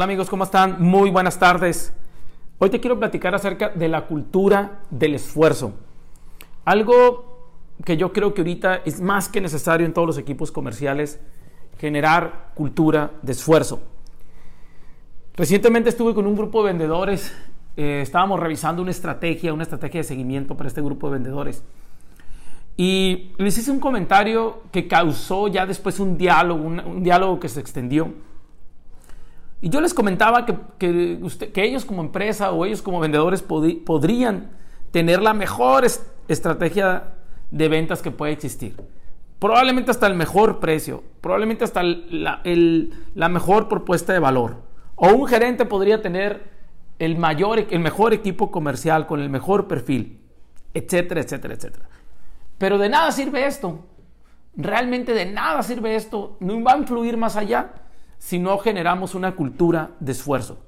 Hola amigos, ¿cómo están? Muy buenas tardes. Hoy te quiero platicar acerca de la cultura del esfuerzo. Algo que yo creo que ahorita es más que necesario en todos los equipos comerciales, generar cultura de esfuerzo. Recientemente estuve con un grupo de vendedores, eh, estábamos revisando una estrategia, una estrategia de seguimiento para este grupo de vendedores. Y les hice un comentario que causó ya después un diálogo, un diálogo que se extendió y yo les comentaba que, que, ellos como empresa o ellos como vendedores podrían tener la mejor estrategia de ventas que puede existir. Probablemente hasta el mejor precio, probablemente hasta la, la mejor propuesta de valor. O un gerente podría tener el, mayor, el mejor equipo comercial con el mejor perfil, etcétera, etcétera, etcétera. Pero de nada sirve esto. Realmente de nada sirve esto. No va a influir más allá si no generamos una cultura de esfuerzo.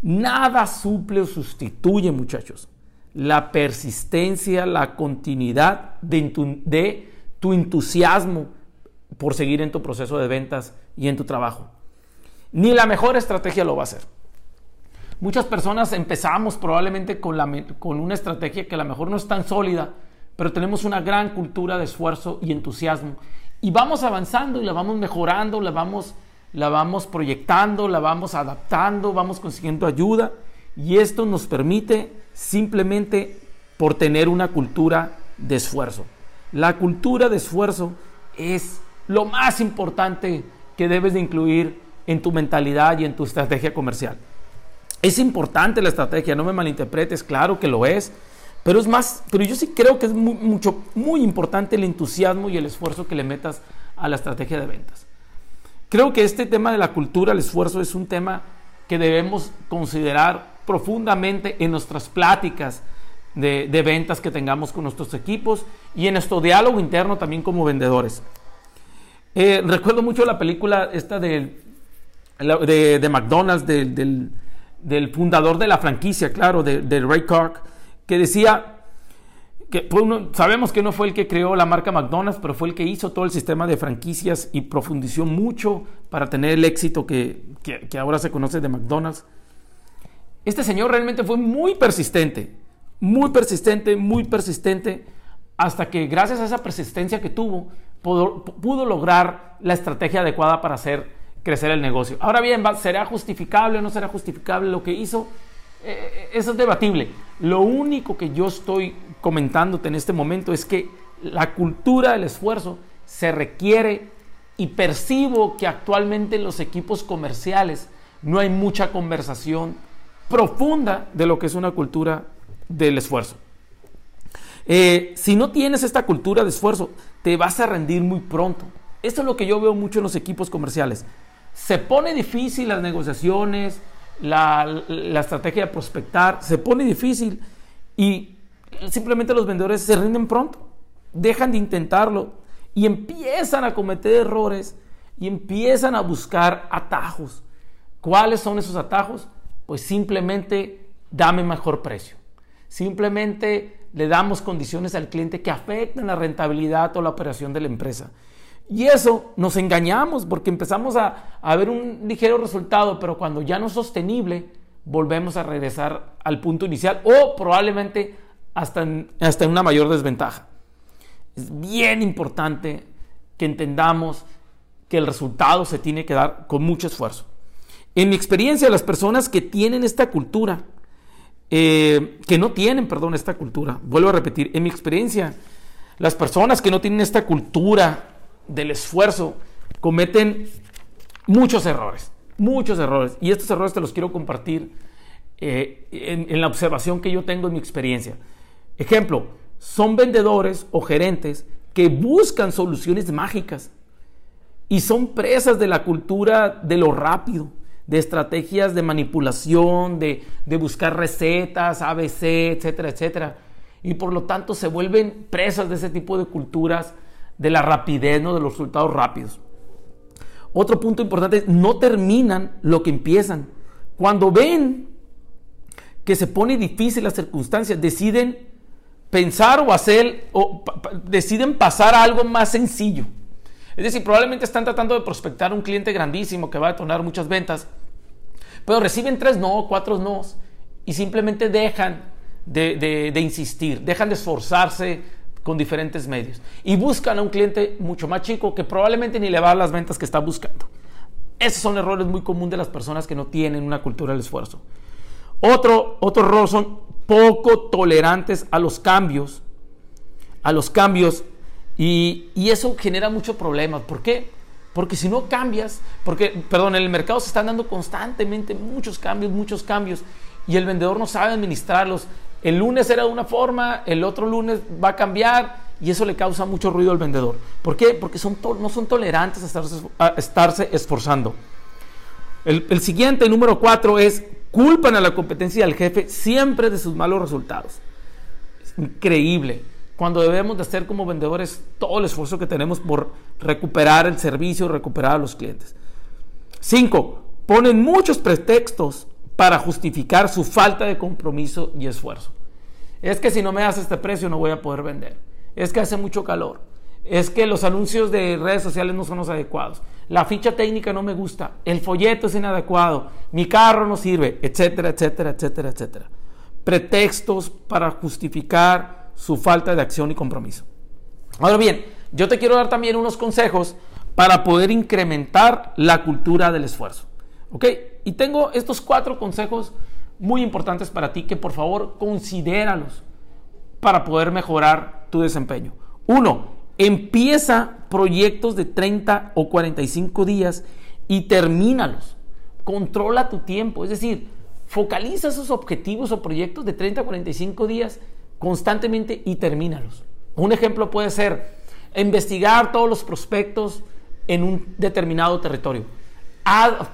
Nada suple o sustituye, muchachos, la persistencia, la continuidad de tu, entusiasmo por seguir en tu proceso de ventas y en tu trabajo. Ni la mejor estrategia lo va a hacer. Muchas personas empezamos probablemente con, con una estrategia que a lo mejor no es tan sólida, pero tenemos una gran cultura de esfuerzo y entusiasmo. Y vamos avanzando y la vamos mejorando, la vamos la vamos proyectando, la vamos adaptando, vamos consiguiendo ayuda y esto nos permite simplemente por tener una cultura de esfuerzo. La cultura de esfuerzo es lo más importante que debes de incluir en tu mentalidad y en tu estrategia comercial. Es importante la estrategia, no me malinterpretes, claro que lo es, pero es más, pero yo sí creo que es mucho, muy importante el entusiasmo y el esfuerzo que le metas a la estrategia de ventas. Creo que este tema de la cultura, el esfuerzo, es un tema que debemos considerar profundamente en nuestras pláticas de, ventas que tengamos con nuestros equipos y en nuestro diálogo interno también como vendedores. Eh, recuerdo mucho la película esta de, de, McDonald's, del, del, fundador de la franquicia, claro, de, Ray Kroc, que decía, sabemos que no fue el que creó la marca McDonald's, pero fue el que hizo todo el sistema de franquicias y profundizó mucho para tener el éxito que, ahora se conoce de McDonald's. Este señor realmente fue muy persistente, muy persistente, muy persistente, hasta que gracias a esa persistencia que tuvo, pudo, lograr la estrategia adecuada para hacer crecer el negocio. Ahora bien, ¿será justificable o no será justificable lo que hizo? Eh, eso es debatible. Lo único que yo estoy comentándote en este momento es que la cultura del esfuerzo se requiere y percibo que actualmente en los equipos comerciales no hay mucha conversación profunda de lo que es una cultura del esfuerzo. Eh, si no tienes esta cultura de esfuerzo, te vas a rendir muy pronto. Esto es lo que yo veo mucho en los equipos comerciales. Se pone difícil las negociaciones, la, estrategia de prospectar se pone difícil y simplemente los vendedores se rinden pronto, dejan de intentarlo y empiezan a cometer errores y empiezan a buscar atajos. ¿Cuáles son esos atajos? Pues simplemente dame mejor precio. Simplemente le damos condiciones al cliente que afectan la rentabilidad o la operación de la empresa. Y eso nos engañamos porque empezamos a, ver un ligero resultado, pero cuando ya no es sostenible, volvemos a regresar al punto inicial o probablemente hasta en, hasta en una mayor desventaja. Es bien importante que entendamos que el resultado se tiene que dar con mucho esfuerzo. En mi experiencia, las personas que tienen esta cultura, eh, que no tienen, perdón, esta cultura, vuelvo a repetir, en mi experiencia, las personas que no tienen esta cultura del esfuerzo cometen muchos errores, muchos errores. Y estos errores te los quiero compartir eh, en, la observación que yo tengo en mi experiencia. Ejemplo, son vendedores o gerentes que buscan soluciones mágicas y son presas de la cultura de lo rápido, de estrategias de manipulación, de, de buscar recetas, ABC, etcétera, etcétera. Y por lo tanto se vuelven presas de ese tipo de culturas de la rapidez, ¿no? de los resultados rápidos. Otro punto importante es no terminan lo que empiezan. Cuando ven que se pone difícil las circunstancias, deciden pensar o hacer o deciden pasar a algo más sencillo. Es decir, probablemente están tratando de prospectar un cliente grandísimo que va a detonar muchas ventas, pero reciben tres no, cuatro no, y simplemente dejan de, insistir, dejan de esforzarse con diferentes medios y buscan a un cliente mucho más chico que probablemente ni le va a las ventas que está buscando. Esos son errores muy comunes de las personas que no tienen una cultura del esfuerzo. Otro, otro error son poco tolerantes a los cambios, a los cambios, y, eso genera muchos problemas. ¿Por qué? Porque si no cambias, porque, perdón, en el mercado se están dando constantemente muchos cambios, muchos cambios, y el vendedor no sabe administrarlos. El lunes era de una forma, el otro lunes va a cambiar y eso le causa mucho ruido al vendedor. ¿Por qué? Porque son no son tolerantes a estarse, esforzando. El, el, siguiente, número cuatro, es culpan a la competencia del jefe siempre de sus malos resultados. Es increíble. Cuando debemos de hacer como vendedores todo el esfuerzo que tenemos por recuperar el servicio, recuperar a los clientes. Cinco, ponen muchos pretextos para justificar su falta de compromiso y esfuerzo. Es que si no me das este precio no voy a poder vender. Es que hace mucho calor. Es que los anuncios de redes sociales no son los adecuados. La ficha técnica no me gusta. El folleto es inadecuado. Mi carro no sirve, etcétera, etcétera, etcétera, etcétera. Pretextos para justificar su falta de acción y compromiso. Ahora bien, yo te quiero dar también unos consejos para poder incrementar la cultura del esfuerzo. ¿Ok? Y tengo estos cuatro consejos muy importantes para ti que por favor considéralos para poder mejorar tu desempeño. Uno, empieza proyectos de 30 o 45 días y termínalos. Controla tu tiempo, es decir, focaliza esos objetivos o proyectos de 30 a 45 días constantemente y termínalos. Un ejemplo puede ser investigar todos los prospectos en un determinado territorio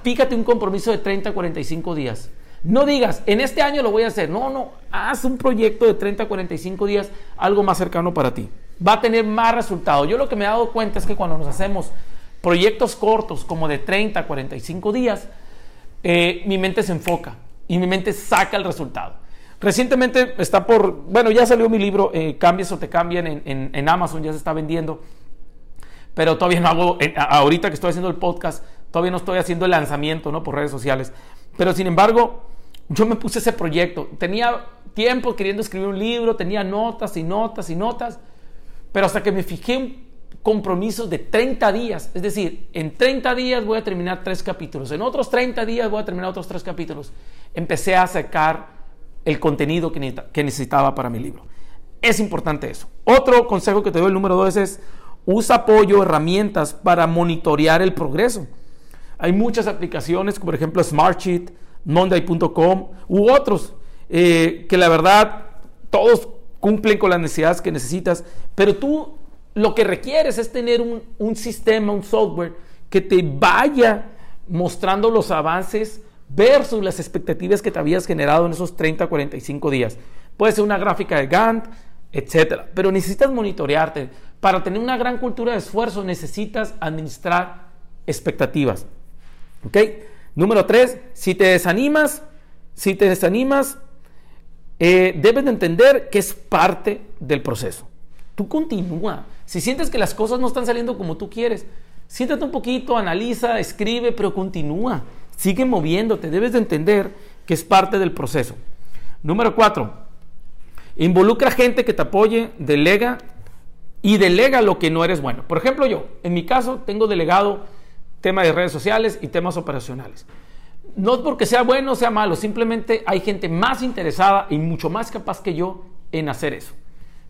fíjate un compromiso de 30 a 45 días. No digas, en este año lo voy a hacer. No, no, haz un proyecto de 30 a 45 días, algo más cercano para ti. Va a tener más resultado. Yo lo que me he dado cuenta es que cuando nos hacemos proyectos cortos, como de 30 a 45 días, eh, mi mente se enfoca y mi mente saca el resultado. Recientemente está por, bueno, ya salió mi libro, eh, Cambias o te cambian en, Amazon, ya se está vendiendo, pero todavía no hago, ahorita que estoy haciendo el podcast, Todavía no estoy haciendo el lanzamiento ¿no? por redes sociales. Pero sin embargo, yo me puse ese proyecto. Tenía tiempo queriendo escribir un libro, tenía notas y notas y notas. Pero hasta que me fijé un compromiso de 30 días. Es decir, en 30 días voy a terminar tres capítulos. En otros 30 días voy a terminar otros tres capítulos. Empecé a sacar el contenido que necesitaba para mi libro. Es importante eso. Otro consejo que te doy, el número dos, es usa apoyo, herramientas para monitorear el progreso. Hay muchas aplicaciones, como por ejemplo Smartsheet, Monday.com u otros, eh, que la verdad todos cumplen con las necesidades que necesitas, pero tú lo que requieres es tener un, un sistema, un software que te vaya mostrando los avances versus las expectativas que te habías generado en esos 30, 45 días. Puede ser una gráfica de Gantt, etcétera, pero necesitas monitorearte. Para tener una gran cultura de esfuerzo necesitas administrar expectativas. ¿Ok? Número tres, si te desanimas, si te desanimas, eh, debes de entender que es parte del proceso. Tú continúa. Si sientes que las cosas no están saliendo como tú quieres, siéntate un poquito, analiza, escribe, pero continúa. Sigue moviéndote. Debes de entender que es parte del proceso. Número cuatro, involucra gente que te apoye, delega y delega lo que no eres bueno. Por ejemplo, yo, en mi caso, tengo delegado tema de redes sociales y temas operacionales. No porque sea bueno o sea malo, simplemente hay gente más interesada y mucho más capaz que yo en hacer eso.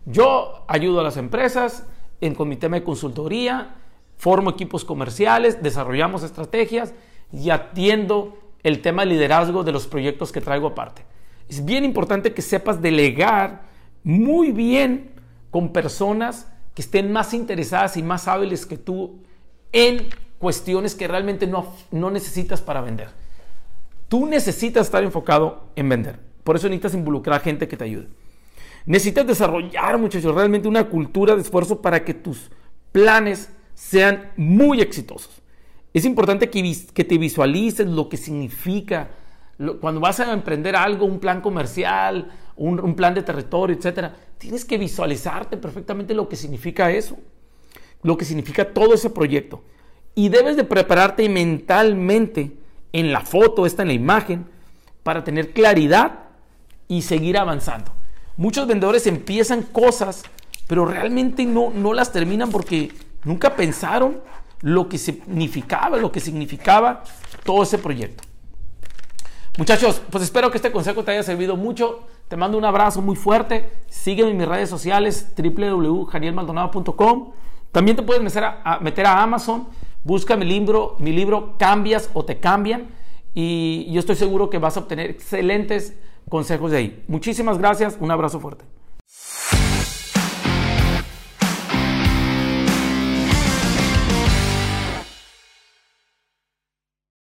Yo ayudo a las empresas en, con mi tema de consultoría, formo equipos comerciales, desarrollamos estrategias y atiendo el tema de liderazgo de los proyectos que traigo aparte. Es bien importante que sepas delegar muy bien con personas que estén más interesadas y más hábiles que tú en cuestiones que realmente no, no necesitas para vender. Tú necesitas estar enfocado en vender. Por eso necesitas involucrar a gente que te ayude. Necesitas desarrollar, muchachos, realmente una cultura de esfuerzo para que tus planes sean muy exitosos. Es importante que, que te visualices lo que significa cuando vas a emprender algo, un plan comercial, un, un plan de territorio, etcétera. Tienes que visualizarte perfectamente lo que significa eso, lo que significa todo ese proyecto y debes de prepararte mentalmente en la foto, esta en la imagen, para tener claridad y seguir avanzando. Muchos vendedores empiezan cosas, pero realmente no, no las terminan porque nunca pensaron lo que significaba, lo que significaba todo ese proyecto. Muchachos, pues espero que este consejo te haya servido mucho. Te mando un abrazo muy fuerte. Sígueme en mis redes sociales www.janielmaldonado.com. También te puedes meter a, meter a Amazon. Busca mi libro, mi libro Cambias o te cambian. Y yo estoy seguro que vas a obtener excelentes consejos de ahí. Muchísimas gracias. Un abrazo fuerte.